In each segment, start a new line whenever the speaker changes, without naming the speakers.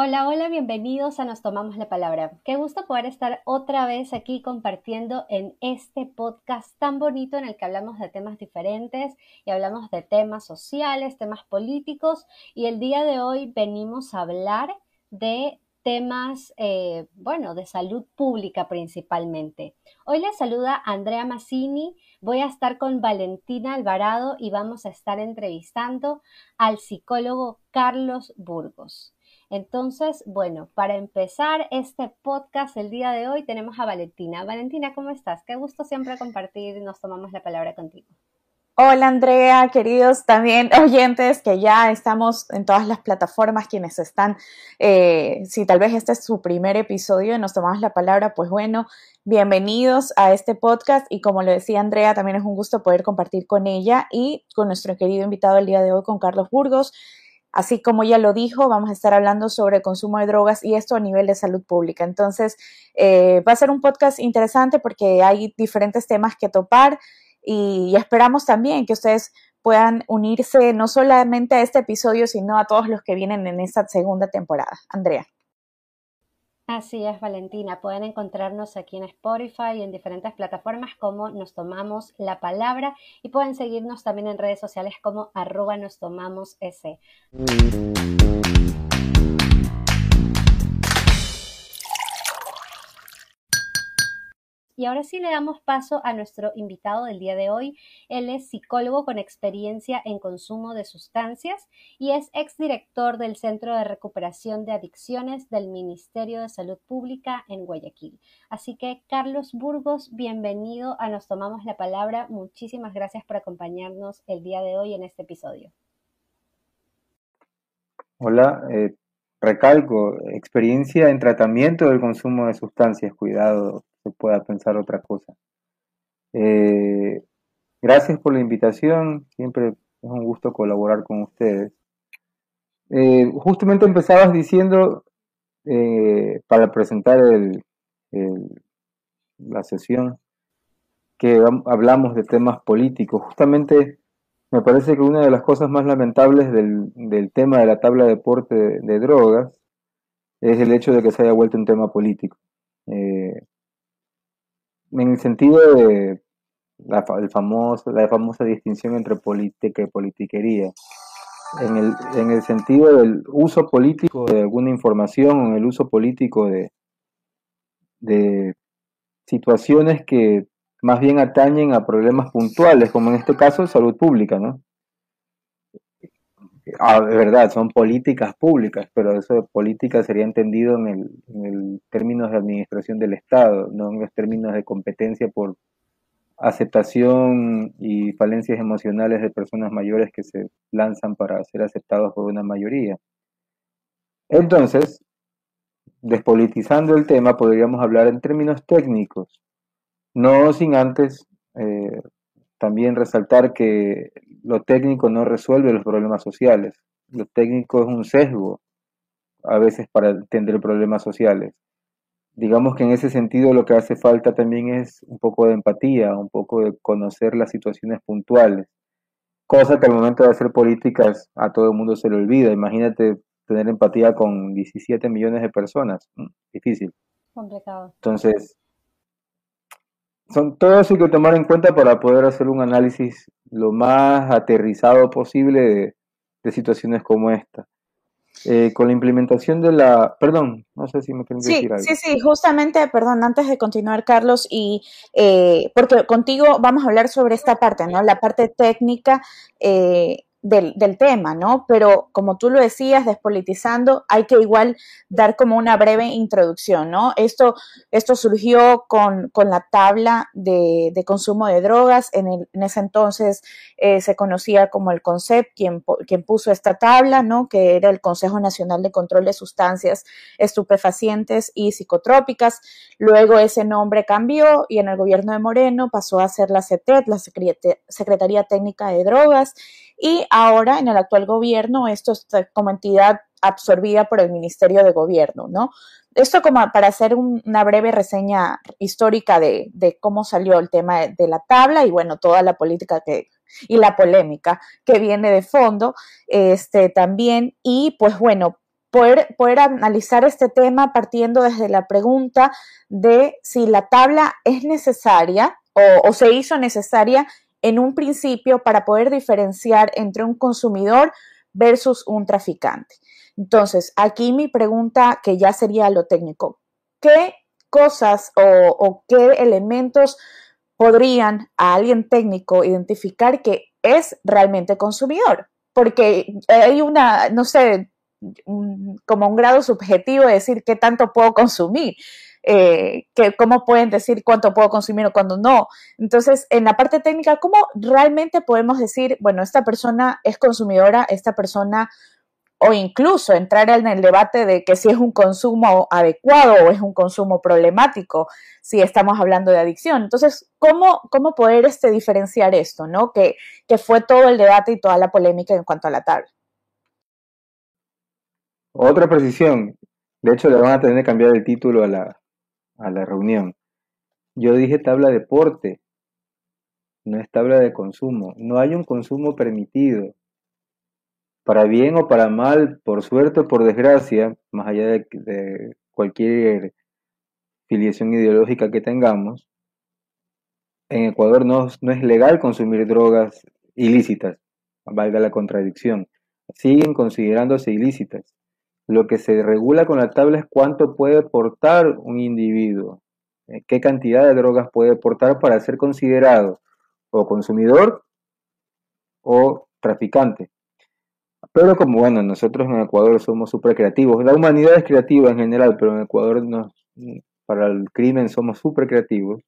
Hola, hola, bienvenidos a Nos Tomamos la Palabra. Qué gusto poder estar otra vez aquí compartiendo en este podcast tan bonito en el que hablamos de temas diferentes y hablamos de temas sociales, temas políticos y el día de hoy venimos a hablar de temas, eh, bueno, de salud pública principalmente. Hoy les saluda Andrea Massini, voy a estar con Valentina Alvarado y vamos a estar entrevistando al psicólogo Carlos Burgos. Entonces, bueno, para empezar este podcast el día de hoy tenemos a Valentina. Valentina, ¿cómo estás? Qué gusto siempre compartir, nos tomamos la palabra contigo.
Hola Andrea, queridos también oyentes que ya estamos en todas las plataformas, quienes están, eh, si tal vez este es su primer episodio y nos tomamos la palabra, pues bueno, bienvenidos a este podcast y como lo decía Andrea, también es un gusto poder compartir con ella y con nuestro querido invitado el día de hoy, con Carlos Burgos. Así como ya lo dijo, vamos a estar hablando sobre consumo de drogas y esto a nivel de salud pública. Entonces, eh, va a ser un podcast interesante porque hay diferentes temas que topar y, esperamos también que ustedes puedan unirse no solamente a este episodio, sino a todos los que vienen en esta segunda temporada. Andrea.
Así es, Valentina. Pueden encontrarnos aquí en Spotify y en diferentes plataformas como Nos Tomamos la Palabra y pueden seguirnos también en redes sociales como arroba nos tomamos ese. Y ahora sí le damos paso a nuestro invitado del día de hoy. Él es psicólogo con experiencia en consumo de sustancias y es exdirector del Centro de Recuperación de Adicciones del Ministerio de Salud Pública en Guayaquil. Así que, Carlos Burgos, bienvenido a Nos Tomamos la Palabra. Muchísimas gracias por acompañarnos el día de hoy en este episodio.
Hola, eh, recalco, experiencia en tratamiento del consumo de sustancias, cuidado, pueda pensar otra cosa. Eh, gracias por la invitación, siempre es un gusto colaborar con ustedes. Eh, justamente empezabas diciendo, eh, para presentar el, la sesión, que hablamos de temas políticos. Justamente me parece que una de las cosas más lamentables del, tema de la tabla de deporte de, drogas es el hecho de que se haya vuelto un tema político en el sentido de la, el famoso, la famosa distinción entre política y politiquería. En el, en el sentido del uso político de alguna información, en el uso político de, de situaciones que más bien atañen a problemas puntuales, como en este caso salud pública, ¿no? Ah, de verdad, son políticas públicas, pero eso de política sería entendido en el, en términos de administración del Estado, no en los términos de competencia por aceptación y falencias emocionales de personas mayores que se lanzan para ser aceptados por una mayoría. Entonces, despolitizando el tema, podríamos hablar en términos técnicos, no sin antes eh, también resaltar que lo técnico no resuelve los problemas sociales. Lo técnico es un sesgo a veces para entender problemas sociales. Digamos que en ese sentido lo que hace falta también es un poco de empatía, un poco de conocer las situaciones puntuales, cosa que al momento de hacer políticas a todo el mundo se le olvida. Imagínate tener empatía con 17 millones de personas, mm, difícil.
Complicado.
Entonces, son, todo eso hay que tomar en cuenta para poder hacer un análisis lo más aterrizado posible de, situaciones como esta. Eh, con la implementación de la, perdón, no sé si me quieren decir algo.
Sí, sí, justamente, perdón, antes de continuar, Carlos, y eh, porque contigo vamos a hablar sobre esta parte, ¿no? La parte técnica. Eh, del, tema, ¿no? Pero como tú lo decías, despolitizando, hay que igual dar como una breve introducción, ¿no? Esto, esto surgió con, la tabla de, consumo de drogas. En, en ese entonces eh, se conocía como el CONCEP, quien, quien puso esta tabla, ¿no? Que era el Consejo Nacional de Control de Sustancias Estupefacientes y Psicotrópicas. Luego ese nombre cambió y en el gobierno de Moreno pasó a ser la CETED, la Secretaría Técnica de Drogas y ahora en el actual gobierno esto está como entidad absorbida por el Ministerio de Gobierno, ¿no? Esto como para hacer una breve reseña histórica de, cómo salió el tema de, la tabla y bueno, toda la política que, y la polémica que viene de fondo este, también. Y pues bueno, poder, poder analizar este tema partiendo desde la pregunta de si la tabla es necesaria o, se hizo necesaria en un principio para poder diferenciar entre un consumidor versus un traficante. Entonces, aquí mi pregunta, que ya sería lo técnico, ¿qué cosas o, qué elementos podrían a alguien técnico identificar que es realmente consumidor? Porque hay una, no sé, como un grado subjetivo de decir qué tanto puedo consumir. Eh, que, cómo pueden decir cuánto puedo consumir o cuándo no. Entonces, en la parte técnica, ¿cómo realmente podemos decir, bueno, esta persona es consumidora, esta persona, o incluso entrar en el debate de que si es un consumo adecuado o es un consumo problemático, si estamos hablando de adicción. Entonces, ¿cómo, cómo poder este, diferenciar esto, ¿no? Que, que fue todo el debate y toda la polémica en cuanto a la tabla.
Otra precisión, de hecho le van a tener que cambiar el título a la, a la reunión. Yo dije tabla de porte, no es tabla de consumo. No hay un consumo permitido. Para bien o para mal, por suerte o por desgracia, más allá de, cualquier filiación ideológica que tengamos, en Ecuador no, no es legal consumir drogas ilícitas, valga la contradicción. Siguen considerándose ilícitas. Lo que se regula con la tabla es cuánto puede portar un individuo, eh, qué cantidad de drogas puede portar para ser considerado o consumidor o traficante. Pero como bueno, nosotros en Ecuador somos súper creativos, la humanidad es creativa en general, pero en Ecuador para el crimen somos súper creativos,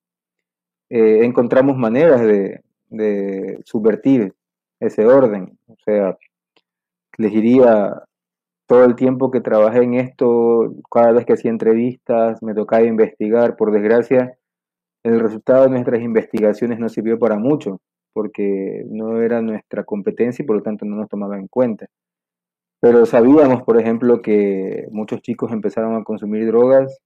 eh, encontramos maneras de, de subvertir ese orden. O sea, les diría todo el tiempo que trabajé en esto, cada vez que hacía entrevistas, me tocaba investigar. Por desgracia, el resultado de nuestras investigaciones no sirvió para mucho, porque no era nuestra competencia y por lo tanto no nos tomaba en cuenta. Pero sabíamos, por ejemplo, que muchos chicos empezaron a consumir drogas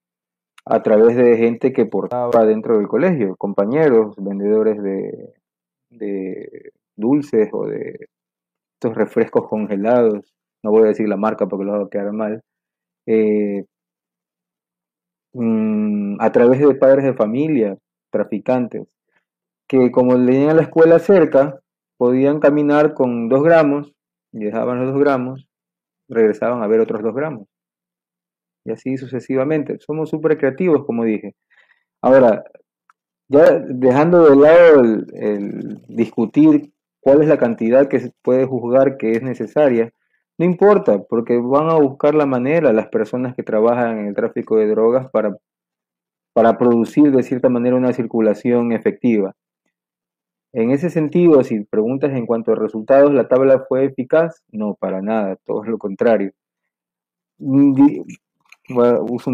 a través de gente que portaba dentro del colegio, compañeros, vendedores de, de dulces o de estos refrescos congelados no voy a decir la marca porque lo va a quedar mal, eh, mm, a través de padres de familia, traficantes, que como leían a la escuela cerca, podían caminar con dos gramos, y dejaban los dos gramos, regresaban a ver otros dos gramos. Y así sucesivamente. Somos súper creativos, como dije. Ahora, ya dejando de lado el discutir cuál es la cantidad que se puede juzgar que es necesaria, no importa, porque van a buscar la manera las personas que trabajan en el tráfico de drogas para, para producir de cierta manera una circulación efectiva. En ese sentido, si preguntas en cuanto a resultados, ¿la tabla fue eficaz? No, para nada, todo lo contrario. uso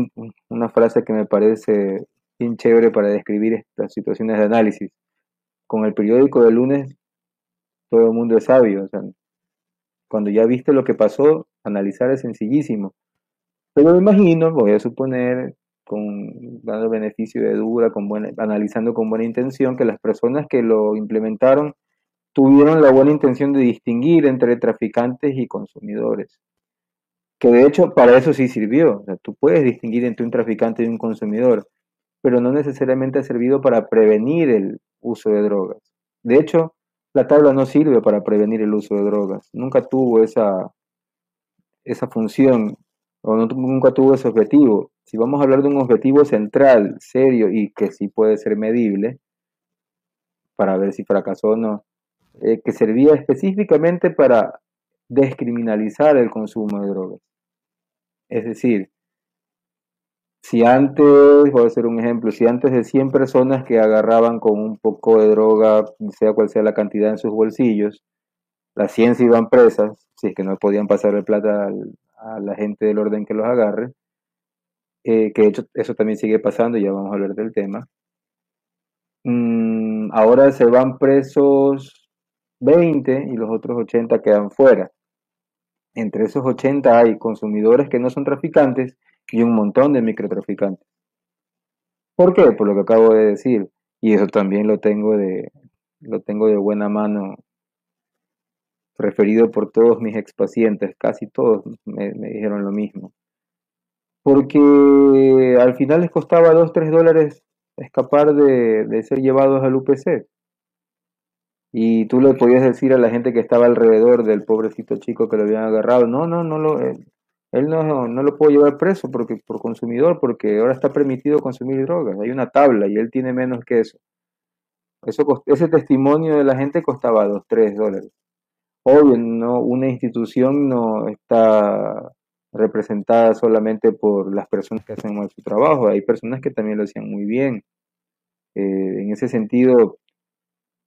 una frase que me parece bien chévere para describir estas situaciones de análisis. Con el periódico de lunes, todo el mundo es sabio. O sea, cuando ya viste lo que pasó, analizar es sencillísimo. Pero me imagino, voy a suponer, con dando beneficio de duda, con buena, analizando con buena intención, que las personas que lo implementaron tuvieron la buena intención de distinguir entre traficantes y consumidores. Que de hecho para eso sí sirvió. tú puedes distinguir entre un traficante y un consumidor, pero no necesariamente ha servido para prevenir el uso de drogas. De hecho, la tabla no sirve para prevenir el uso de drogas. Nunca tuvo esa, esa función o nunca tuvo ese objetivo. Si vamos a hablar de un objetivo central, serio y que sí puede ser medible, para ver si fracasó o no, eh, que servía específicamente para descriminalizar el consumo de drogas. Es decir, si antes, voy a hacer un ejemplo, si antes de 100 personas que agarraban con un poco de droga, sea cual sea la cantidad en sus bolsillos, las 100 se iban presas, si es que no podían pasar el plata a la gente del orden que los agarre, eh, que de hecho eso también sigue pasando, ya vamos a hablar del tema. Mm, ahora se van presos 20 y los otros 80 quedan fuera. Entre esos 80 hay consumidores que no son traficantes y un montón de microtraficantes. ¿Por qué? Por lo que acabo de decir. Y eso también lo tengo de, lo tengo de buena mano referido por todos mis expacientes, casi todos me, dijeron lo mismo. Porque al final les costaba 2, 3 dólares escapar de, de ser llevados al UPC. Y tú le podías decir a la gente que estaba alrededor del pobrecito chico que lo habían agarrado, no, no, no lo, él, no, no lo puedo llevar preso porque, por consumidor, porque ahora está permitido consumir drogas. Hay una tabla y él tiene menos que eso. eso ese testimonio de la gente costaba 2, 3 dólares. Obvio, no, una institución no está representada solamente por las personas que hacen mal su trabajo, hay personas que también lo hacían muy bien. Eh, en ese sentido,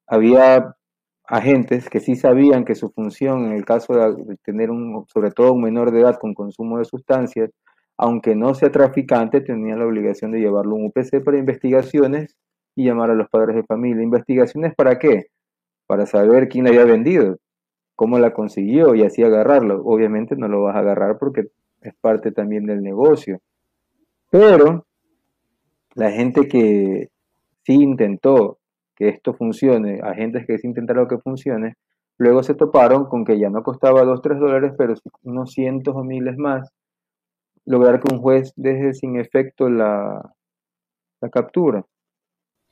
había agentes que sí sabían que su función en el caso de tener un, sobre todo un menor de edad con consumo de sustancias, aunque no sea traficante, tenía la obligación de llevarlo a un UPC para investigaciones y llamar a los padres de familia. ¿Investigaciones para qué? Para saber quién la había vendido, cómo la consiguió y así agarrarlo. Obviamente no lo vas a agarrar porque es parte también del negocio. Pero la gente que sí intentó que esto funcione, agentes que sí intentaron que funcione, luego se toparon con que ya no costaba 2, 3 dólares, pero unos cientos o miles más, lograr que un juez deje sin efecto la, la captura.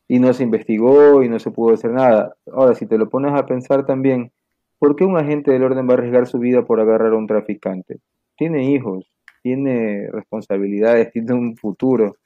Y no se investigó y no se pudo hacer nada. Ahora, si te lo pones a pensar también, ¿por qué un agente del orden va a arriesgar su vida por agarrar a un traficante? Tiene hijos, tiene responsabilidades, tiene un futuro.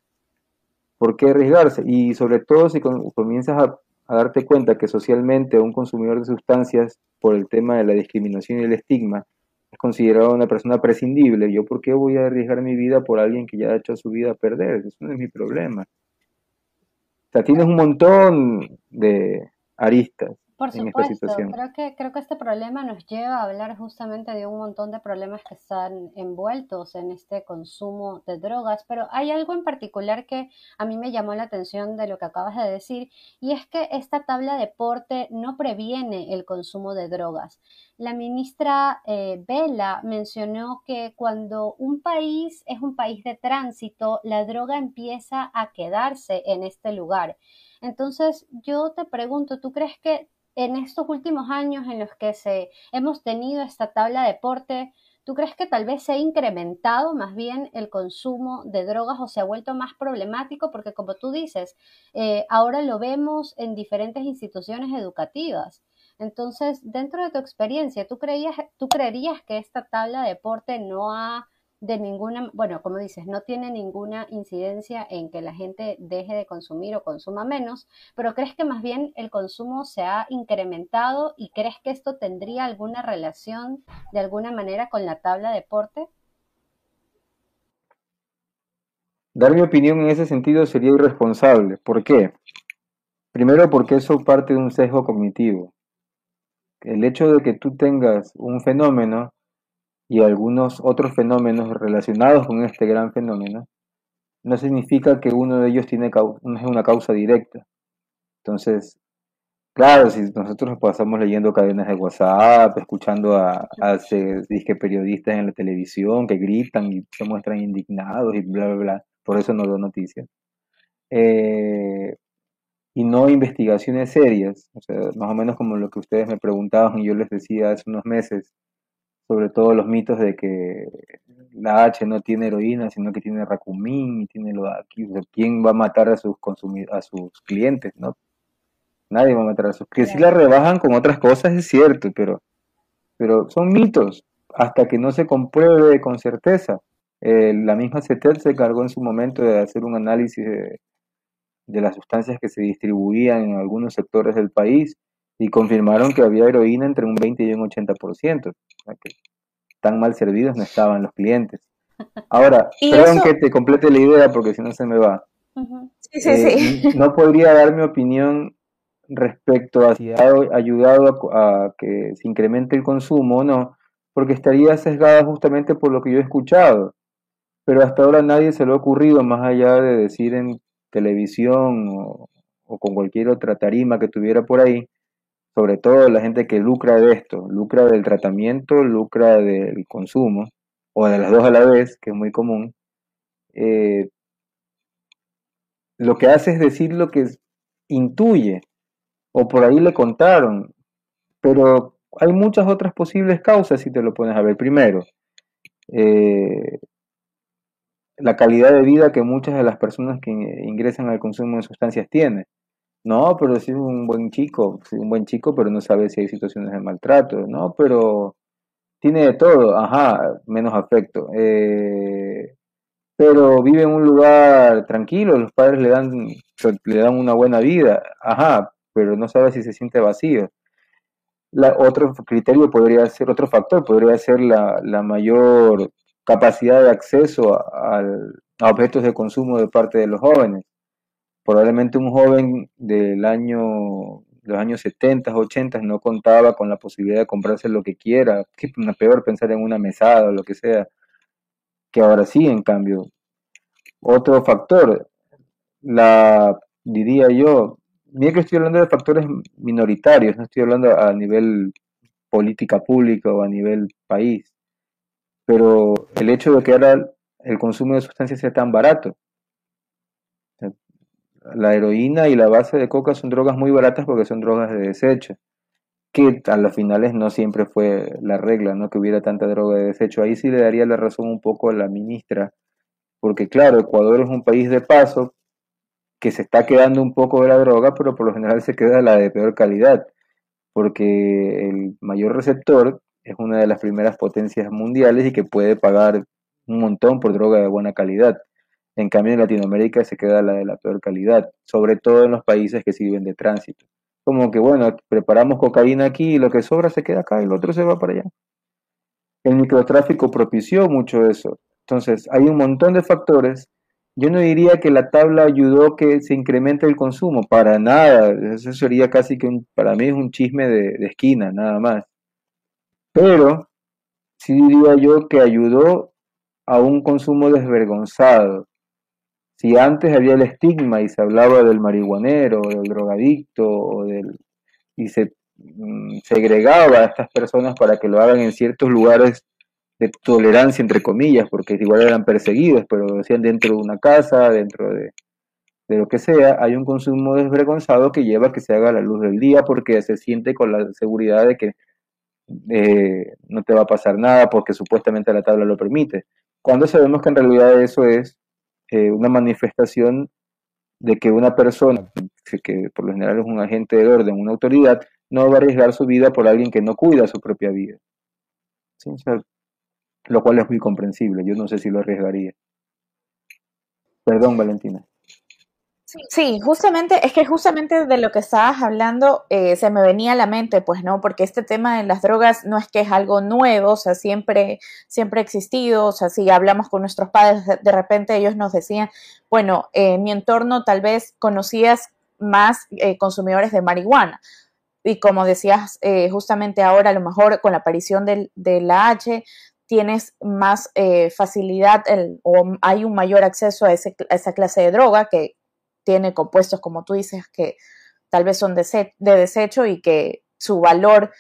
¿Por qué arriesgarse? Y sobre todo si comienzas a a darte cuenta que socialmente un consumidor de sustancias, por el tema de la discriminación y el estigma, es considerado una persona prescindible. ¿Yo por qué voy a arriesgar mi vida por alguien que ya ha hecho su vida a perder? Eso no es mi problema. O sea, tienes un montón de aristas
por supuesto, creo que, creo que este problema nos lleva a hablar justamente de un montón de problemas que están envueltos en este consumo de drogas, pero hay algo en particular que a mí me llamó la atención de lo que acabas de decir, y es que esta tabla de porte no previene el consumo de drogas. La ministra eh, Vela mencionó que cuando un país es un país de tránsito, la droga empieza a quedarse en este lugar. Entonces, yo te pregunto, ¿tú crees que en estos últimos años en los que se, hemos tenido esta tabla de deporte, ¿tú crees que tal vez se ha incrementado más bien el consumo de drogas o se ha vuelto más problemático? Porque como tú dices, eh, ahora lo vemos en diferentes instituciones educativas. Entonces, dentro de tu experiencia, ¿tú, creías, ¿tú creerías que esta tabla de deporte no ha de ninguna, bueno, como dices, no tiene ninguna incidencia en que la gente deje de consumir o consuma menos, pero crees que más bien el consumo se ha incrementado y crees que esto tendría alguna relación de alguna manera con la tabla de deporte?
Dar mi opinión en ese sentido sería irresponsable. ¿Por qué? Primero porque eso parte de un sesgo cognitivo. El hecho de que tú tengas un fenómeno y algunos otros fenómenos relacionados con este gran fenómeno, no significa que uno de ellos tiene una causa directa. Entonces, claro, si nosotros pasamos leyendo cadenas de WhatsApp, escuchando a, a periodistas en la televisión que gritan y se muestran indignados y bla, bla, bla, por eso no doy noticias. Eh, y no investigaciones serias, o sea, más o menos como lo que ustedes me preguntaban y yo les decía hace unos meses, sobre todo los mitos de que la H no tiene heroína, sino que tiene racumín y tiene lo de aquí. ¿Quién va a matar a sus a sus clientes? ¿no? Nadie va a matar a sus clientes. Si la rebajan con otras cosas es cierto, pero, pero son mitos hasta que no se compruebe con certeza. Eh, la misma CETEL se cargó en su momento de hacer un análisis de, de las sustancias que se distribuían en algunos sectores del país y confirmaron que había heroína entre un 20 y un 80%. que tan mal servidos no estaban los clientes. Ahora, perdón que te complete la idea porque si no se me va.
Sí, sí, sí.
Eh, no podría dar mi opinión respecto a si ha ayudado a, que se incremente el consumo o no, porque estaría sesgada justamente por lo que yo he escuchado. Pero hasta ahora nadie se le ha ocurrido, más allá de decir en televisión o, o con cualquier otra tarima que tuviera por ahí, sobre todo la gente que lucra de esto, lucra del tratamiento, lucra del consumo, o de las dos a la vez, que es muy común, eh, lo que hace es decir lo que intuye, o por ahí le contaron, pero hay muchas otras posibles causas si te lo pones a ver. Primero, eh, la calidad de vida que muchas de las personas que ingresan al consumo de sustancias tienen. No, pero si es un buen chico, un buen chico, pero no sabe si hay situaciones de maltrato. No, pero tiene de todo, ajá, menos afecto. Eh, pero vive en un lugar tranquilo, los padres le dan, le dan una buena vida, ajá, pero no sabe si se siente vacío. La, otro criterio podría ser, otro factor podría ser la, la mayor capacidad de acceso a, objetos de consumo de parte de los jóvenes. Probablemente un joven del año, los años 70, 80 no contaba con la posibilidad de comprarse lo que quiera, que peor pensar en una mesada o lo que sea, que ahora sí, en cambio. Otro factor, la diría yo, mira que estoy hablando de factores minoritarios, no estoy hablando a nivel política pública o a nivel país pero el hecho de que ahora el consumo de sustancias sea tan barato. La heroína y la base de coca son drogas muy baratas porque son drogas de desecho, que a las finales no siempre fue la regla, no que hubiera tanta droga de desecho. Ahí sí le daría la razón un poco a la ministra, porque claro, Ecuador es un país de paso que se está quedando un poco de la droga, pero por lo general se queda la de peor calidad, porque el mayor receptor es una de las primeras potencias mundiales y que puede pagar un montón por droga de buena calidad. En cambio, en Latinoamérica se queda la de la peor calidad, sobre todo en los países que sirven de tránsito. Como que, bueno, preparamos cocaína aquí y lo que sobra se queda acá y lo otro se va para allá. El microtráfico propició mucho eso. Entonces, hay un montón de factores. Yo no diría que la tabla ayudó que se incremente el consumo, para nada. Eso sería casi que, para mí es un chisme de esquina, nada más pero sí diría yo que ayudó a un consumo desvergonzado. Si antes había el estigma y se hablaba del marihuanero, del drogadicto, o del, y se mm, segregaba a estas personas para que lo hagan en ciertos lugares de tolerancia, entre comillas, porque igual eran perseguidos, pero lo hacían dentro de una casa, dentro de, de lo que sea, hay un consumo desvergonzado que lleva a que se haga a la luz del día porque se siente con la seguridad de que eh, no te va a pasar nada porque supuestamente la tabla lo permite. Cuando sabemos que en realidad eso es eh, una manifestación de que una persona, que por lo general es un agente de orden, una autoridad, no va a arriesgar su vida por alguien que no cuida su propia vida. lo cual es muy comprensible. Yo no sé si lo arriesgaría. Perdón, Valentina.
Sí, justamente, es que justamente de lo que estabas hablando eh, se me venía a la mente, pues, ¿no? Porque este tema de las drogas no es que es algo nuevo, o sea, siempre, siempre ha existido, o sea, si hablamos con nuestros padres, de, repente ellos nos decían, bueno, en mi entorno tal vez conocías más eh, consumidores de marihuana. Y como decías eh, justamente ahora, a lo mejor con la aparición del, de la H, tienes más facilidad o hay un mayor acceso a, ese, a esa clase de droga que tiene compuestos, como tú dices, que tal vez son de, desecho y que su valor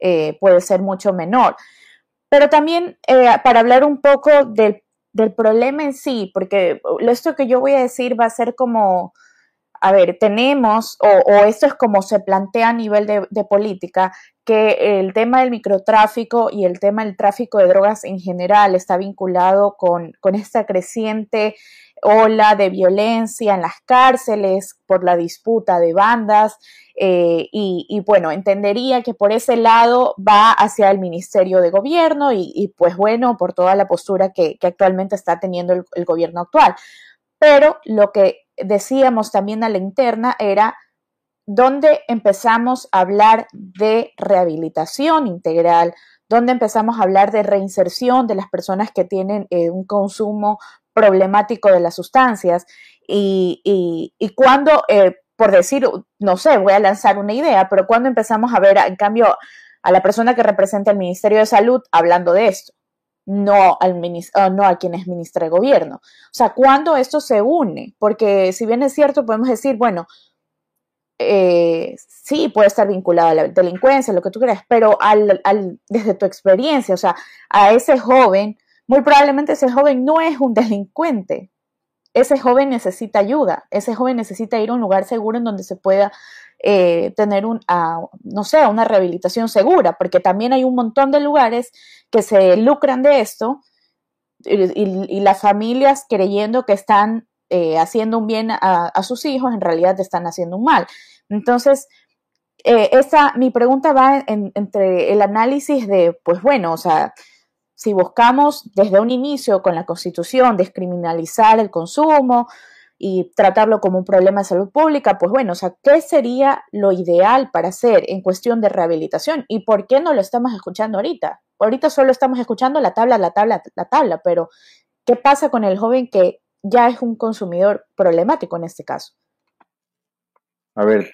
eh, puede ser mucho menor. Pero también eh, para hablar un poco del, problema en sí, porque esto que yo voy a decir va a ser como, a ver, tenemos, o, esto es como se plantea a nivel de, política, que el tema del microtráfico y el tema del tráfico de drogas en general está vinculado con, con esta creciente ola de violencia en las cárceles por la disputa de bandas eh, y, bueno, entendería que por ese lado va hacia el Ministerio de Gobierno y, pues bueno, por toda la postura que, actualmente está teniendo el, gobierno actual. Pero lo que decíamos también a la interna era dónde empezamos a hablar de rehabilitación integral, donde empezamos a hablar de reinserción de las personas que tienen eh, un consumo problemático de las sustancias y, y, cuando, eh, por decir, no sé, voy a lanzar una idea, pero cuando empezamos a ver, en cambio, a la persona que representa el Ministerio de Salud hablando de esto, no, al ah, no a quien es ministra de gobierno. O sea, cuando esto se une, porque si bien es cierto, podemos decir, bueno, eh, sí, puede estar vinculado a la delincuencia, lo que tú creas, pero al, al, desde tu experiencia, o sea, a ese joven muy probablemente ese joven no es un delincuente. Ese joven necesita ayuda, ese joven necesita ir a un lugar seguro en donde se pueda eh, tener un, no sé, una rehabilitación segura, porque también hay un montón de lugares que se lucran de esto y, las familias creyendo que están eh, haciendo un bien a, sus hijos, en realidad están haciendo un mal. Entonces, eh, esa, mi pregunta va entre el análisis de, pues bueno, o sea, si buscamos desde un inicio con la Constitución descriminalizar el consumo y tratarlo como un problema de salud pública, pues bueno, o sea, ¿qué sería lo ideal para hacer en cuestión de rehabilitación? ¿Y por qué no lo estamos escuchando ahorita? Ahorita solo estamos escuchando la tabla, la tabla, la tabla, pero ¿qué pasa con el joven que ya es un consumidor problemático en este caso?
A ver,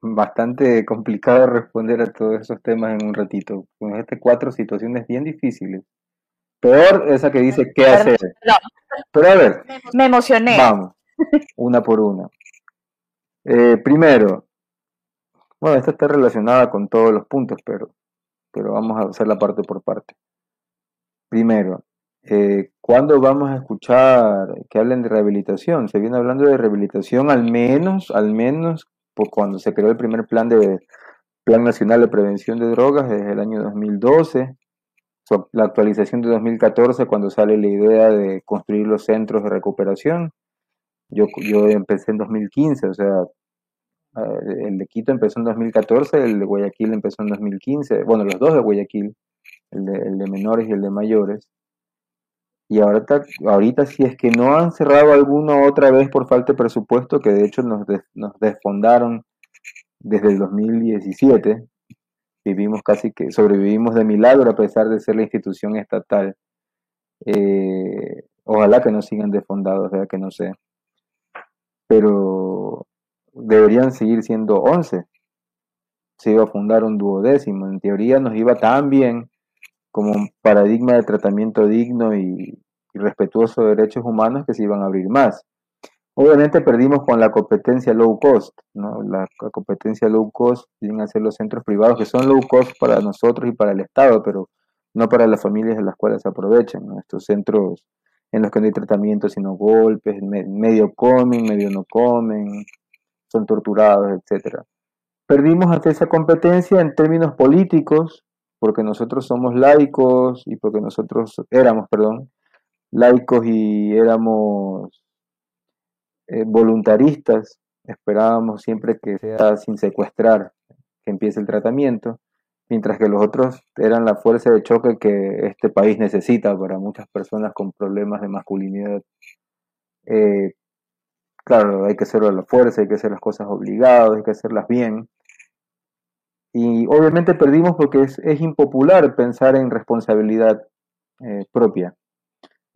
bastante complicado responder a todos esos temas en un ratito. Con estas cuatro situaciones bien difíciles. Peor esa que dice qué hacer. Pero a ver.
Me emocioné.
Vamos, una por una. Eh, primero, bueno, esta está relacionada con todos los puntos, pero, pero vamos a hacer la parte por parte. Primero, eh, ¿cuándo vamos a escuchar que hablen de rehabilitación? Se viene hablando de rehabilitación al menos, al menos pues, cuando se creó el primer plan de Plan Nacional de Prevención de Drogas desde el año 2012, la actualización de 2014 cuando sale la idea de construir los centros de recuperación. Yo, yo empecé en 2015, o sea, el de Quito empezó en 2014, el de Guayaquil empezó en 2015, bueno, los dos de Guayaquil, el de menores y el de mayores. Y ahorita, ahorita si es que no han cerrado alguno otra vez por falta de presupuesto, que de hecho nos, desfondaron desde el 2017, vivimos casi que sobrevivimos de milagro a pesar de ser la institución estatal. Eh, ojalá que no sigan desfondados, sea que no sé. Pero deberían seguir siendo 11. Se iba a fundar un duodécimo. En teoría nos iba tan bien como un paradigma de tratamiento digno y, respetuoso de derechos humanos que se iban a abrir más. Obviamente perdimos con la competencia low cost, ¿no? La, competencia low cost vienen a ser los centros privados que son low cost para nosotros y para el Estado, pero no para las familias de las cuales se aprovechan. Estos centros en los que no hay tratamiento sino golpes, medio comen, medio no comen, son torturados, etcétera. Perdimos ante esa competencia en términos políticos, porque nosotros somos laicos y porque nosotros éramos, perdón, laicos y éramos eh, voluntaristas, esperábamos siempre que sea sin secuestrar, que empiece el tratamiento, mientras que los otros eran la fuerza de choque que este país necesita para muchas personas con problemas de masculinidad. Eh, claro, hay que hacerlo a la fuerza, hay que hacer las cosas obligadas, hay que hacerlas bien, y obviamente perdimos porque es, impopular pensar en responsabilidad eh, propia.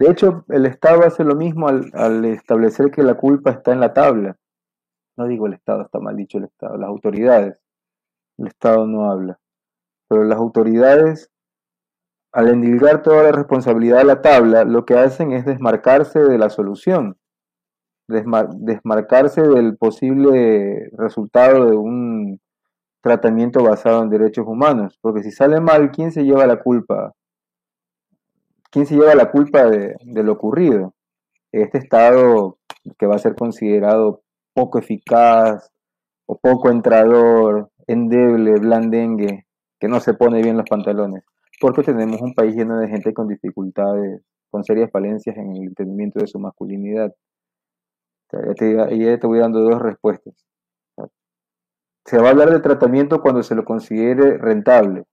De hecho, el Estado hace lo mismo al, establecer que la culpa está en la tabla. No digo el Estado, está mal dicho el Estado, las autoridades. El Estado no habla. Pero las autoridades, al endilgar toda la responsabilidad a la tabla, lo que hacen es desmarcarse de la solución, desmarcarse del posible resultado de un tratamiento basado en derechos humanos, porque si sale mal, ¿quién se lleva la culpa? ¿Quién se lleva la culpa de, lo ocurrido? Este Estado que va a ser considerado poco eficaz o poco entrador, endeble, blandengue, que no se pone bien los pantalones, porque tenemos un país lleno de gente con dificultades, con serias falencias en el entendimiento de su masculinidad. ya te voy dando dos respuestas se va a hablar de tratamiento cuando se lo considere rentable.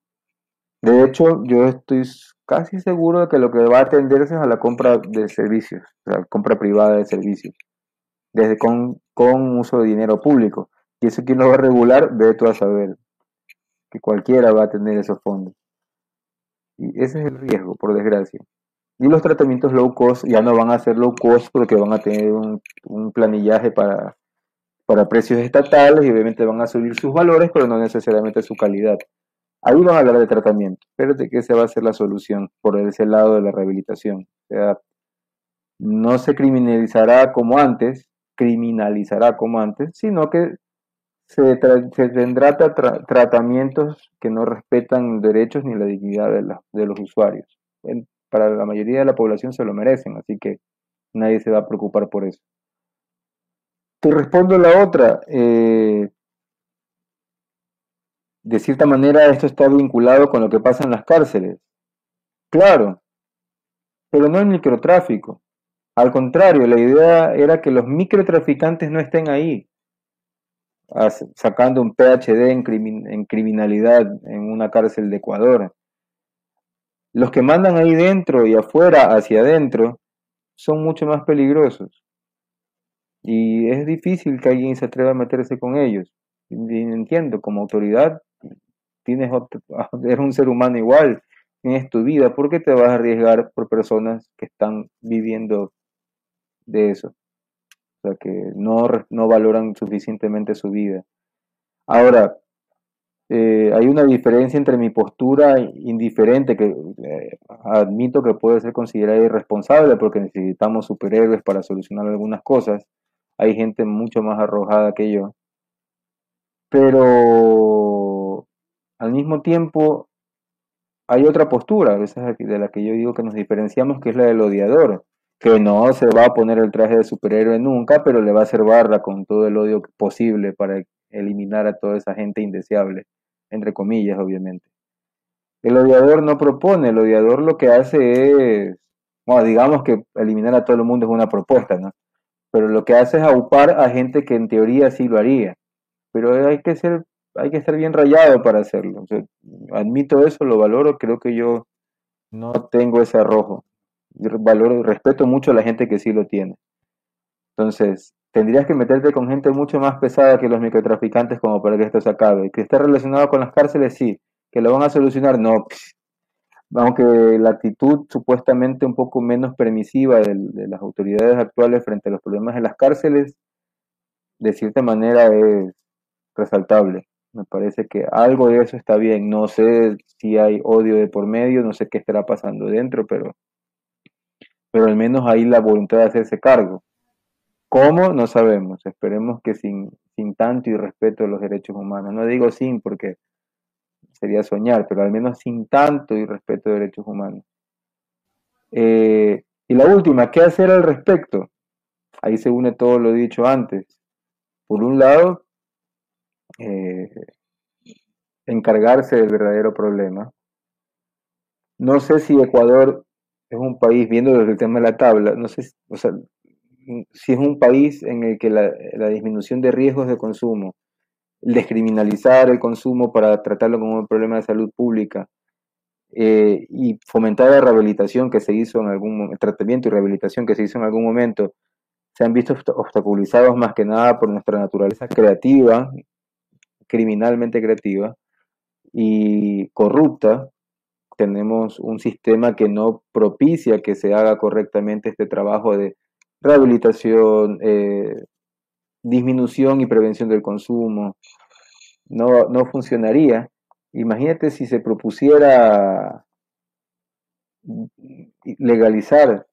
De hecho, yo estoy casi seguro de que lo que va a atenderse es a la compra de servicios, a la compra privada de servicios, desde con, con uso de dinero público. Y eso quién lo va a regular, ve tú a saber, que cualquiera va a tener esos fondos. Y ese es el riesgo, por desgracia. Y los tratamientos low cost ya no van a ser low cost porque van a tener un, un planillaje para para precios estatales y obviamente van a subir sus valores, pero no necesariamente su calidad. Ahí van a hablar de tratamiento, pero de qué se va a hacer la solución por ese lado de la rehabilitación. O sea, no se criminalizará como antes, criminalizará como antes, sino que se, tendrá tratamientos que no respetan derechos ni la dignidad de los usuarios. para la mayoría de la población se lo merecen, así que nadie se va a preocupar por eso. Te respondo la otra. Eh, de cierta manera esto está vinculado con lo que pasa en las cárceles. Claro, pero no el microtráfico. Al contrario, la idea era que los microtraficantes no estén ahí, sacando un PhD en, en criminalidad en una cárcel de Ecuador. Los que mandan ahí dentro y afuera hacia adentro son mucho más peligrosos. Y es difícil que alguien se atreva a meterse con ellos. entiendo, como autoridad, tienes eres un ser humano igual, tienes tu vida, ¿por qué te vas a arriesgar por personas que están viviendo de eso? O sea, que no, no valoran suficientemente su vida. Ahora, eh, hay una diferencia entre mi postura indiferente, que eh, admito que puede ser considerada irresponsable porque necesitamos superhéroes para solucionar algunas cosas. Hay gente mucho más arrojada que yo. Pero al mismo tiempo hay otra postura, a veces de la que yo digo que nos diferenciamos, que es la del odiador, que no se va a poner el traje de superhéroe nunca, pero le va a hacer barra con todo el odio posible para eliminar a toda esa gente indeseable entre comillas, obviamente. El odiador no propone, el odiador lo que hace es, digamos que eliminar a todo el mundo es una propuesta, ¿no? Pero lo que hace es aupar a gente que en teoría sí lo haría. Pero hay que ser, hay que estar bien rayado para hacerlo. admito eso, lo valoro, creo que yo no tengo ese arrojo. valoro, respeto mucho a la gente que sí lo tiene. Entonces, tendrías que meterte con gente mucho más pesada que los microtraficantes como para que esto se acabe. Que esté relacionado con las cárceles, sí. Que lo van a solucionar, no. Aunque la actitud supuestamente un poco menos permisiva de, las autoridades actuales frente a los problemas en las cárceles, de cierta manera es resaltable. Me parece que algo de eso está bien. No sé si hay odio de por medio, no sé qué estará pasando dentro, pero, pero al menos hay la voluntad de hacerse cargo. ¿Cómo? No sabemos. Esperemos que sin, sin tanto y respeto a los derechos humanos. No digo sin porque sería soñar, pero al menos sin tanto y respeto a derechos humanos. Eh, y la última, ¿qué hacer al respecto? Ahí se une todo lo dicho antes. Por un lado, eh, encargarse del verdadero problema. No sé si Ecuador es un país, viendo el tema de la tabla, no sé, o sea, si es un país en el que la, disminución de riesgos de consumo, descriminalizar el consumo para tratarlo como un problema de salud pública eh, y fomentar la rehabilitación que se hizo en algún el tratamiento y rehabilitación que se hizo en algún momento, se han visto obstaculizados más que nada por nuestra naturaleza creativa, criminalmente creativa y corrupta. Tenemos un sistema que no propicia que se haga correctamente este trabajo de rehabilitación, eh, disminución y prevención del consumo, no, no funcionaría. Imagínate si se propusiera legalizar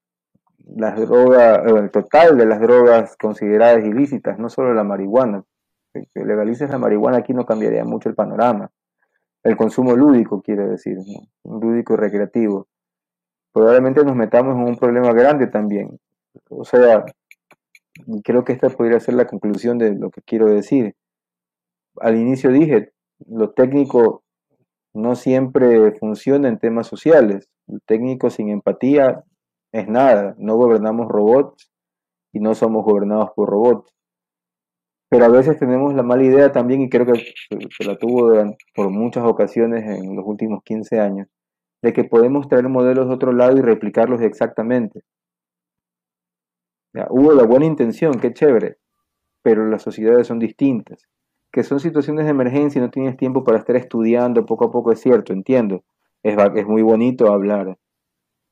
las drogas, el total de las drogas consideradas ilícitas, no solo la marihuana. Que legalices la marihuana aquí no cambiaría mucho el panorama. El consumo lúdico, quiere decir, un lúdico recreativo. Probablemente nos metamos en un problema grande también. O sea, creo que esta podría ser la conclusión de lo que quiero decir. Al inicio dije, lo técnico no siempre funciona en temas sociales. El técnico sin empatía es nada. No gobernamos robots y no somos gobernados por robots. Pero a veces tenemos la mala idea también, y creo que se la tuvo por muchas ocasiones en los últimos 15 años, de que podemos traer modelos de otro lado y replicarlos exactamente hubo la buena intención, qué chévere, pero las sociedades son distintas. Que son situaciones de emergencia y no tienes tiempo para estar estudiando poco a poco, es cierto, entiendo. Es, es muy bonito hablar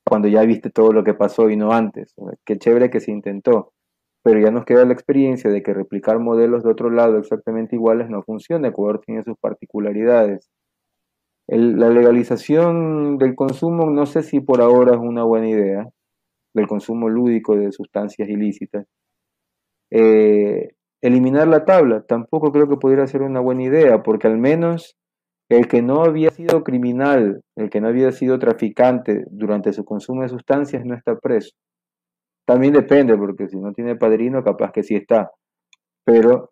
cuando ya viste todo lo que pasó y no antes. Qué chévere que se intentó. Pero ya nos queda la experiencia de que replicar modelos de otro lado exactamente iguales no funciona. Ecuador tiene sus particularidades. la legalización del consumo no sé si por ahora es una buena idea del consumo lúdico de sustancias ilícitas. Eh, eliminar la tabla tampoco creo que pudiera ser una buena idea, porque al menos el que no había sido criminal, el que no había sido traficante durante su consumo de sustancias no está preso. También depende, porque si no tiene padrino, capaz que sí está. Pero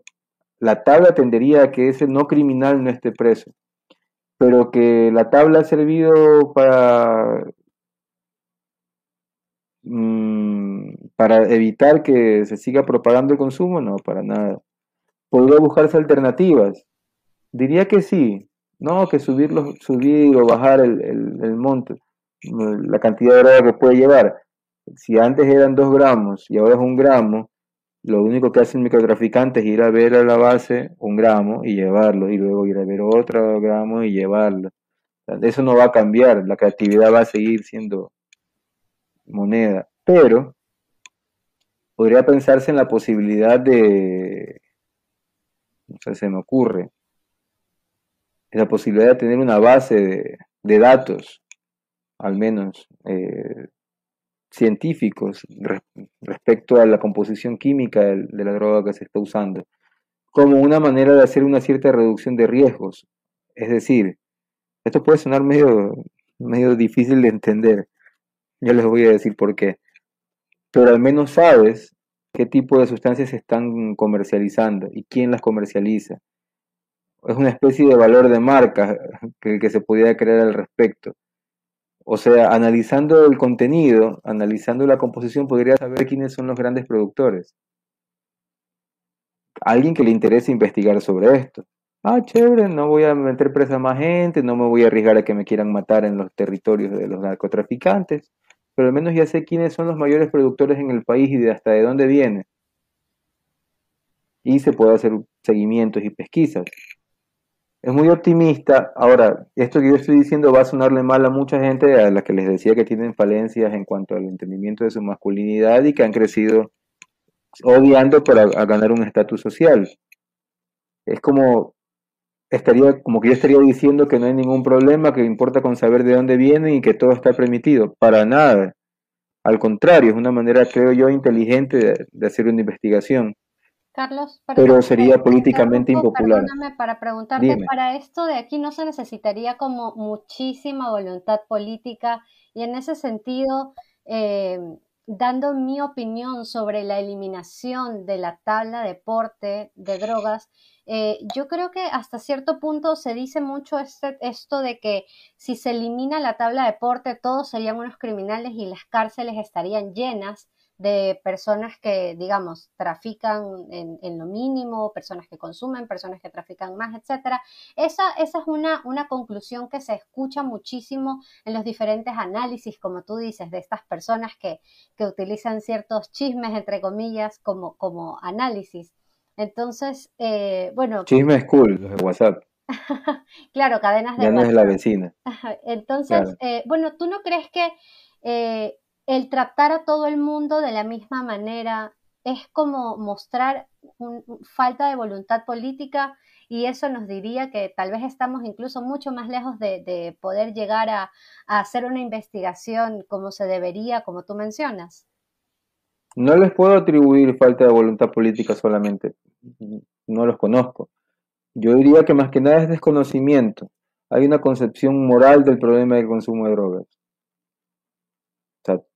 la tabla tendería a que ese no criminal no esté preso. pero que la tabla ha servido para mm, para evitar que se siga propagando el consumo, no, para nada. ¿Podría buscarse alternativas? Diría que sí. No, que subirlo, subir o bajar el, el, monte, la cantidad de droga que puede llevar. Si antes eran dos gramos y ahora es un gramo, lo único que hace el microtraficante es ir a ver a la base un gramo y llevarlo, y luego ir a ver otro gramo y llevarlo. Eso no va a cambiar, la creatividad va a seguir siendo moneda. Pero podría pensarse en la posibilidad de, no sé, se me ocurre, la posibilidad de tener una base de, datos, al menos eh, científicos, respecto a la composición química de, de la droga que se está usando, como una manera de hacer una cierta reducción de riesgos. Es decir, esto puede sonar medio, medio difícil de entender. Ya les voy a decir por qué. Pero al menos sabes qué tipo de sustancias se están comercializando y quién las comercializa es una especie de valor de marca que, que se pudiera crear al respecto. O sea, analizando el contenido, analizando la composición, podría saber quiénes son los grandes productores. Alguien que le interese investigar sobre esto. Ah, chévere, no voy a meter presa a más gente, no me voy a arriesgar a que me quieran matar en los territorios de los narcotraficantes, pero al menos ya sé quiénes son los mayores productores en el país y de hasta de dónde viene. Y se puede hacer seguimientos y pesquisas es muy optimista. Ahora, esto que yo estoy diciendo va a sonarle mal a mucha gente a la que les decía que tienen falencias en cuanto al entendimiento de su masculinidad y que han crecido odiando para ganar un estatus social. Es como estaría como que yo estaría diciendo que no hay ningún problema, que importa con saber de dónde viene y que todo está permitido. Para nada. Al contrario, es una manera, creo yo, inteligente de hacer una investigación.
Carlos,
pero sería políticamente impopular.
Perdóname para preguntarte, para esto de aquí no se necesitaría como muchísima voluntad política y en ese sentido, eh, dando mi opinión sobre la eliminación de la tabla de porte de drogas, eh, yo creo que hasta cierto punto se dice mucho este, esto de que si se elimina la tabla de porte todos serían unos criminales y las cárceles estarían llenas de personas que, digamos, trafican en, lo mínimo, personas que consumen, personas que trafican más, etcétera. Esa, esa es una, una conclusión que se escucha muchísimo en los diferentes análisis, como tú dices, de estas personas que, que utilizan ciertos chismes, entre comillas, como, como análisis. Entonces, eh, bueno.
Chismes cool, los de WhatsApp.
claro, cadenas de
ya no es la vecina.
Entonces, eh, bueno, ¿tú no crees que eh, el tratar a todo el mundo de la misma manera es como mostrar falta de voluntad política y eso nos diría que tal vez estamos incluso mucho más lejos de, poder llegar a, hacer una investigación como se debería, como tú mencionas.
No les puedo atribuir falta de voluntad política solamente, no los conozco. Yo diría que más que nada es desconocimiento. Hay una concepción moral del problema del consumo de drogas.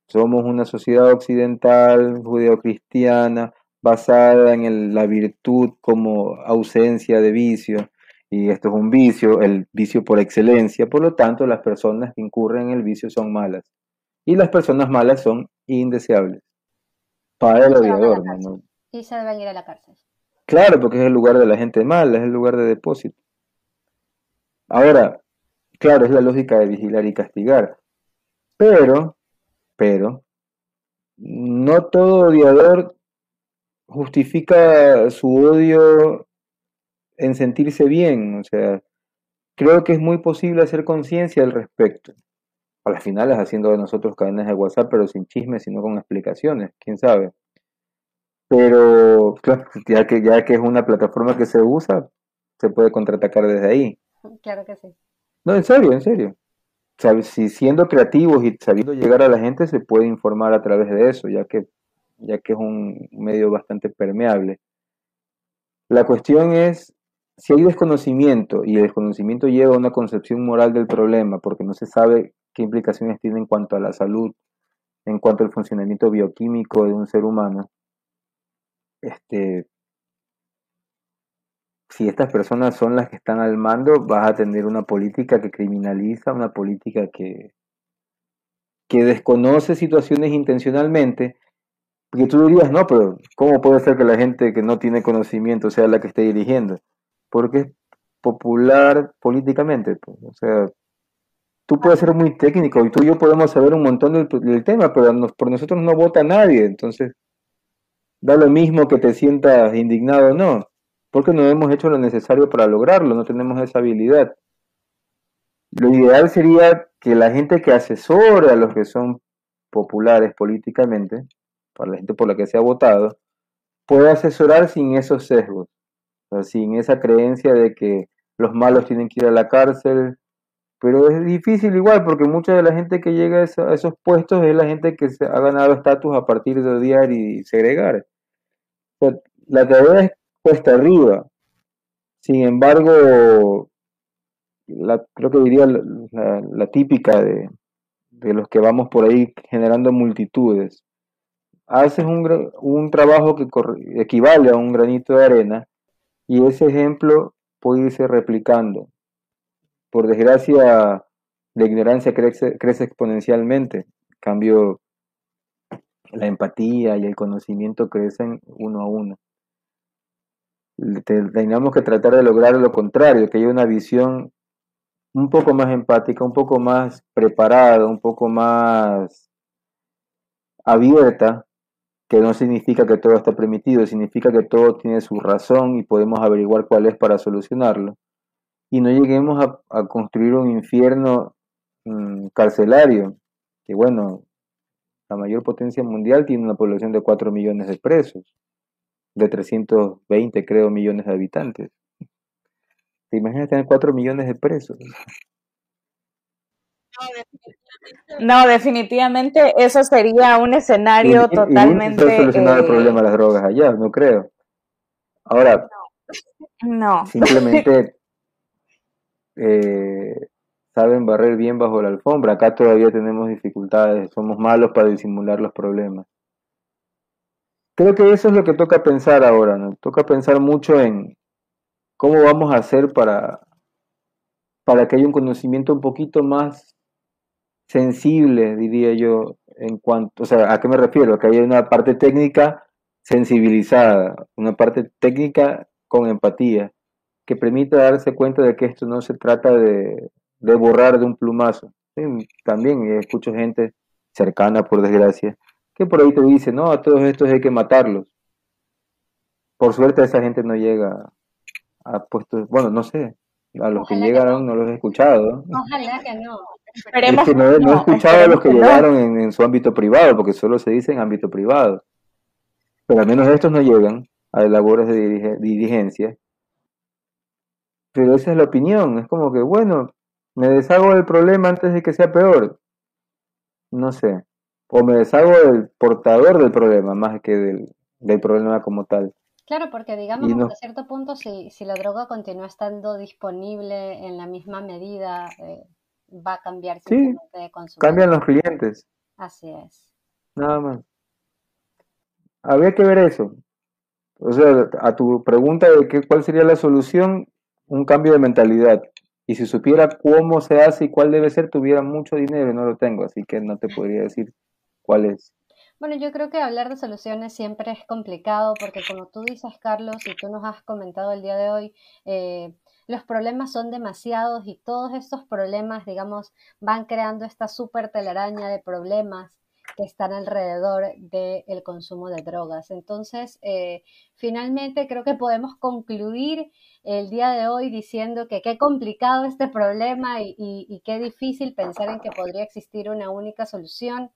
Somos una sociedad occidental, judeocristiana, basada en la virtud como ausencia de vicio, y esto es un vicio, el vicio por excelencia, por lo tanto las personas que incurren en el vicio son malas, y las personas malas son indeseables para el odiador.
Y se deben ir a la cárcel.
Claro, porque es el lugar de la gente mala, es el lugar de depósito. Ahora, claro, es la lógica de vigilar y castigar, pero pero no todo odiador justifica su odio en sentirse bien, o sea, creo que es muy posible hacer conciencia al respecto. A las finales haciendo de nosotros cadenas de WhatsApp, pero sin chismes, sino con explicaciones, quién sabe. Pero claro, ya que ya que es una plataforma que se usa, se puede contraatacar desde ahí.
Claro que sí.
No, en serio, en serio si siendo creativos y sabiendo llegar a la gente se puede informar a través de eso, ya que, ya que es un medio bastante permeable. La cuestión es si hay desconocimiento y el desconocimiento lleva a una concepción moral del problema porque no se sabe qué implicaciones tiene en cuanto a la salud, en cuanto al funcionamiento bioquímico de un ser humano, este, si estas personas son las que están al mando, vas a tener una política que criminaliza, una política que, que desconoce situaciones intencionalmente, porque tú dirías, no, pero ¿cómo puede ser que la gente que no tiene conocimiento sea la que esté dirigiendo? Porque es popular políticamente. Pues, o sea, tú puedes ser muy técnico y tú y yo podemos saber un montón del, tema, pero por nosotros no vota nadie. Entonces, da lo mismo que te sientas indignado o no, porque no hemos hecho lo necesario para lograrlo, no tenemos esa habilidad. Lo ideal sería que la gente que asesore a los que son populares políticamente, para la gente por la que se ha votado, pueda asesorar sin esos sesgos, sin esa creencia de que los malos tienen que ir a la cárcel, pero es difícil igual porque mucha de la gente que llega a esos puestos es la gente que se ha ganado estatus a partir de odiar y segregar. La tarea es cuesta arriba. Sin embargo, la, creo que diría la, típica de, los que vamos por ahí generando multitudes. Haces un, un trabajo que equivale a un granito de arena y ese ejemplo puede irse replicando. Por desgracia, la ignorancia crece, crece exponencialmente. En cambio, la empatía y el conocimiento crecen uno a uno tenemos que tratar de lograr lo contrario, que haya una visión un poco más empática, un poco más preparada, un poco más abierta, que no significa que todo está permitido, significa que todo tiene su razón y podemos averiguar cuál es para solucionarlo. Y no lleguemos a, construir un infierno mm, carcelario, que bueno, la mayor potencia mundial tiene una población de 4 millones de presos de 320, creo, millones de habitantes. ¿Te imaginas tener 4 millones de presos?
No, definitivamente eso sería un escenario totalmente...
Y, solucionar el problema de las drogas allá, no creo. Ahora,
no.
simplemente eh, saben barrer bien bajo la alfombra. Acá todavía tenemos dificultades, somos malos para disimular los problemas. Creo que eso es lo que toca pensar ahora, ¿no? Toca pensar mucho en cómo vamos a hacer para, para que haya un conocimiento un poquito más sensible, diría yo, en cuanto, o sea, ¿a qué me refiero? Que haya una parte técnica sensibilizada, una parte técnica con empatía, que permita darse cuenta de que esto no se trata de, de borrar de un plumazo. también escucho gente cercana, por desgracia, que por ahí te dice, no, a todos estos hay que matarlos. Por suerte esa gente no llega a puestos, bueno, no sé, a los que llegaron no. los he escuchado.
Ojalá que no.
Esperemos que no, he escuchado a los que llegaron en, su ámbito privado, porque solo se dice en ámbito privado. Pero al menos estos no llegan a labores de dirigencia. Pero esa es la opinión, es como que, bueno, me deshago del problema antes de que sea peor. No sé o me deshago del portador del problema más que del, problema como tal.
Claro, porque digamos hasta cierto punto si, si la droga continúa estando disponible en la misma medida, eh, va a cambiar
sí, de consumo. Cambian los clientes.
Así es.
Nada más. Habría que ver eso. O sea, a tu pregunta de qué, cuál sería la solución, un cambio de mentalidad. Y si supiera cómo se hace y cuál debe ser, tuviera mucho dinero y no lo tengo, así que no te podría decir ¿Cuál es?
Bueno, yo creo que hablar de soluciones siempre es complicado porque como tú dices, Carlos, y tú nos has comentado el día de hoy, eh, los problemas son demasiados y todos estos problemas, digamos, van creando esta súper telaraña de problemas que están alrededor del consumo de drogas. Entonces, eh, finalmente creo que podemos concluir el día de hoy diciendo que qué complicado este problema y qué difícil pensar en que podría existir una única solución.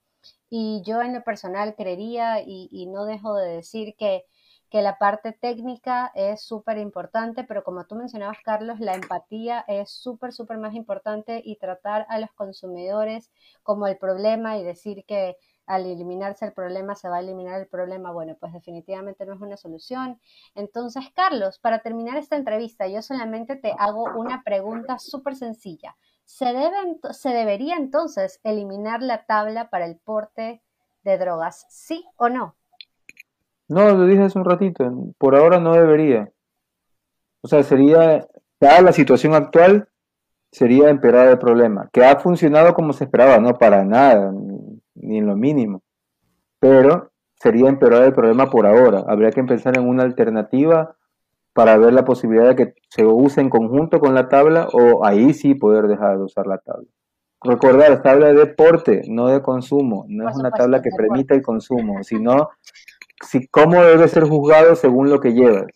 Y yo en lo personal creería y, no dejo de decir que, que la parte técnica es súper importante, pero como tú mencionabas, Carlos, la empatía es súper, súper más importante y tratar a los consumidores como el problema y decir que al eliminarse el problema se va a eliminar el problema, bueno, pues definitivamente no es una solución. Entonces, Carlos, para terminar esta entrevista, yo solamente te hago una pregunta súper sencilla. ¿Se, debe, ¿Se debería entonces eliminar la tabla para el porte de drogas? ¿Sí o no?
No, lo dije hace un ratito. Por ahora no debería. O sea, sería, dada la situación actual, sería empeorar el problema, que ha funcionado como se esperaba, no para nada, ni en lo mínimo, pero sería empeorar el problema por ahora. Habría que pensar en una alternativa para ver la posibilidad de que se use en conjunto con la tabla o ahí sí poder dejar de usar la tabla. Recordar, tabla de deporte, no de consumo, no es una tabla que permita el consumo, sino si, cómo debe ser juzgado según lo que llevas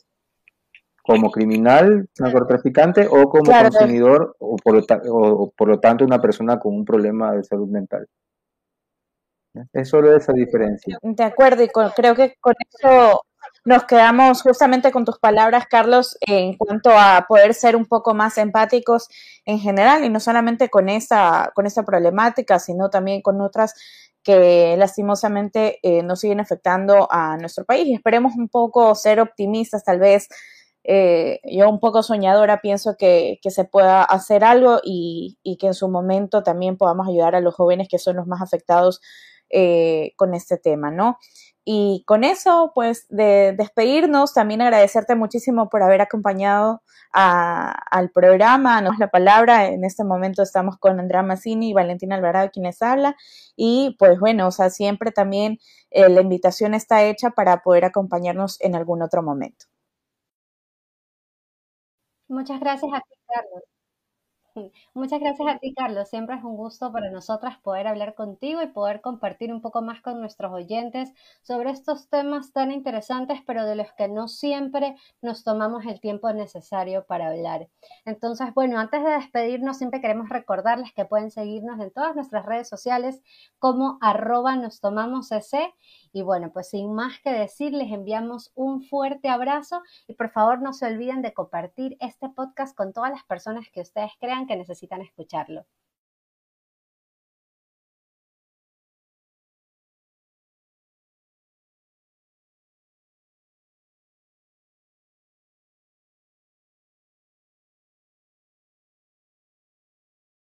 como criminal, narcotraficante o como consumidor o por, lo o por, lo tanto una persona con un problema de salud mental. Es solo esa diferencia.
De acuerdo, y creo que con eso nos quedamos justamente con tus palabras, Carlos, en cuanto a poder ser un poco más empáticos en general y no solamente con esa, con esa problemática, sino también con otras que lastimosamente eh, nos siguen afectando a nuestro país. Y esperemos un poco ser optimistas, tal vez eh, yo un poco soñadora pienso que, se pueda hacer algo y, que en su momento también podamos ayudar a los jóvenes que son los más afectados eh, con este tema, ¿no? Y con eso, pues, de despedirnos, también agradecerte muchísimo por haber acompañado al programa, nos la palabra. En este momento estamos con Andrea Massini y Valentina Alvarado, quienes habla. Y pues bueno, o sea, siempre también eh, la invitación está hecha para poder acompañarnos en algún otro momento.
Muchas gracias a ti, Carlos. Muchas gracias a ti, Carlos. Siempre es un gusto para nosotras poder hablar contigo y poder compartir un poco más con nuestros oyentes sobre estos temas tan interesantes, pero de los que no siempre nos tomamos el tiempo necesario para hablar. Entonces, bueno, antes de despedirnos, siempre queremos recordarles que pueden seguirnos en todas nuestras redes sociales como arroba nos tomamos ese. Y bueno, pues sin más que decir, les enviamos un fuerte abrazo y por favor no se olviden de compartir este podcast con todas las personas que ustedes crean que necesitan escucharlo.